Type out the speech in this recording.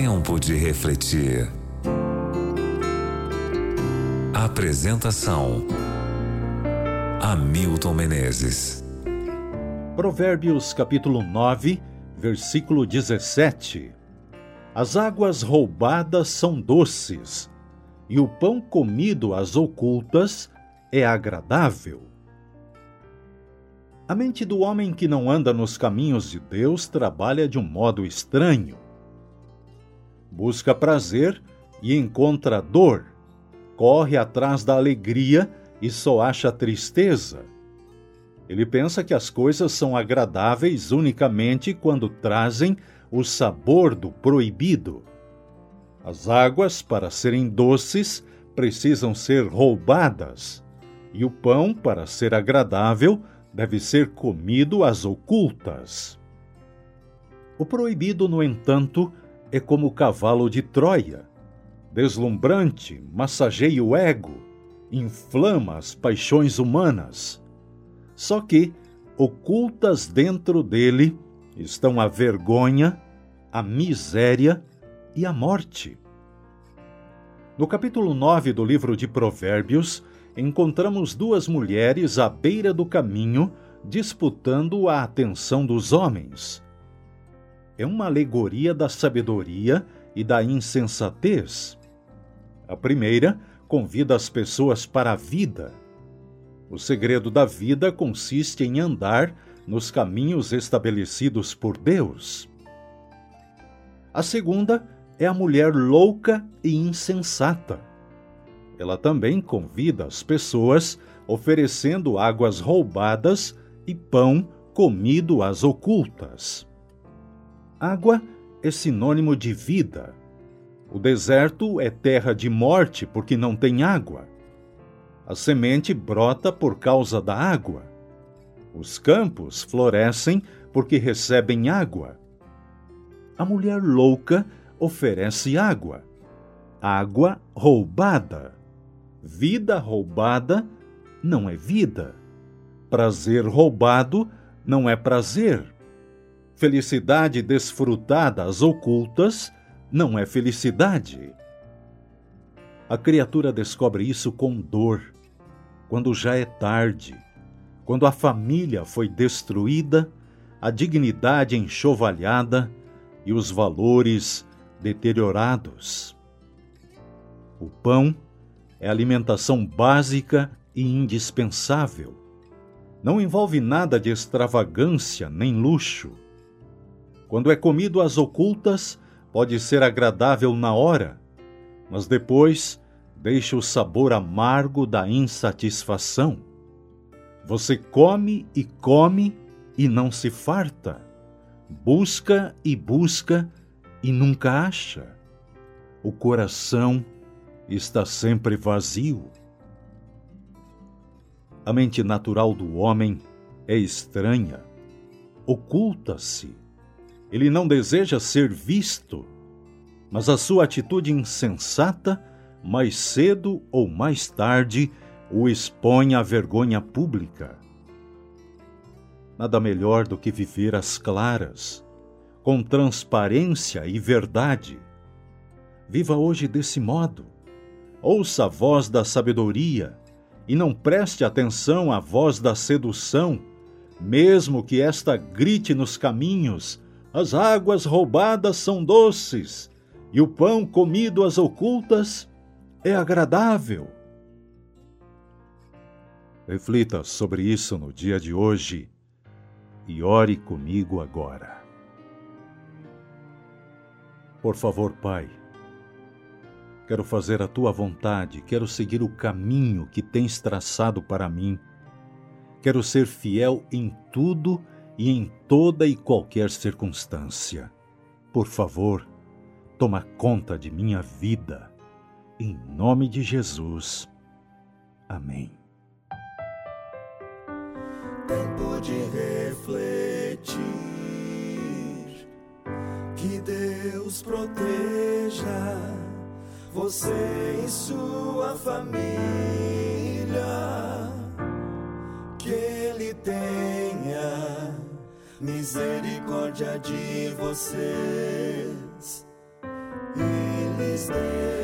Tempo de refletir. Apresentação: Hamilton Menezes. Provérbios capítulo 9, versículo 17. As águas roubadas são doces, e o pão comido às ocultas é agradável. A mente do homem que não anda nos caminhos de Deus trabalha de um modo estranho. Busca prazer e encontra dor, corre atrás da alegria e só acha tristeza. Ele pensa que as coisas são agradáveis unicamente quando trazem o sabor do proibido. As águas, para serem doces, precisam ser roubadas, e o pão, para ser agradável, deve ser comido às ocultas. O proibido, no entanto, é como o cavalo de Troia. Deslumbrante, massageia o ego, inflama as paixões humanas. Só que, ocultas dentro dele, estão a vergonha, a miséria e a morte. No capítulo 9 do livro de Provérbios, encontramos duas mulheres à beira do caminho disputando a atenção dos homens. É uma alegoria da sabedoria e da insensatez. A primeira convida as pessoas para a vida. O segredo da vida consiste em andar nos caminhos estabelecidos por Deus. A segunda é a mulher louca e insensata. Ela também convida as pessoas, oferecendo águas roubadas e pão comido às ocultas. Água é sinônimo de vida. O deserto é terra de morte porque não tem água. A semente brota por causa da água. Os campos florescem porque recebem água. A mulher louca oferece água. Água roubada. Vida roubada não é vida. Prazer roubado não é prazer. Felicidade desfrutada às ocultas não é felicidade. A criatura descobre isso com dor, quando já é tarde quando a família foi destruída, a dignidade enxovalhada e os valores deteriorados. O pão é alimentação básica e indispensável. Não envolve nada de extravagância nem luxo. Quando é comido às ocultas, pode ser agradável na hora, mas depois deixa o sabor amargo da insatisfação. Você come e come e não se farta. Busca e busca e nunca acha. O coração está sempre vazio. A mente natural do homem é estranha, oculta-se. Ele não deseja ser visto, mas a sua atitude insensata, mais cedo ou mais tarde, o expõe à vergonha pública. Nada melhor do que viver às claras, com transparência e verdade. Viva hoje desse modo. Ouça a voz da sabedoria e não preste atenção à voz da sedução, mesmo que esta grite nos caminhos: as águas roubadas são doces e o pão comido às ocultas é agradável. Reflita sobre isso no dia de hoje e ore comigo agora. Por favor, Pai, quero fazer a tua vontade, quero seguir o caminho que tens traçado para mim. Quero ser fiel em tudo e em toda e qualquer circunstância. Por favor, toma conta de minha vida. Em nome de Jesus. Amém tempo de refletir. Que Deus proteja você e sua família. Misericórdia de vocês. e lhes dê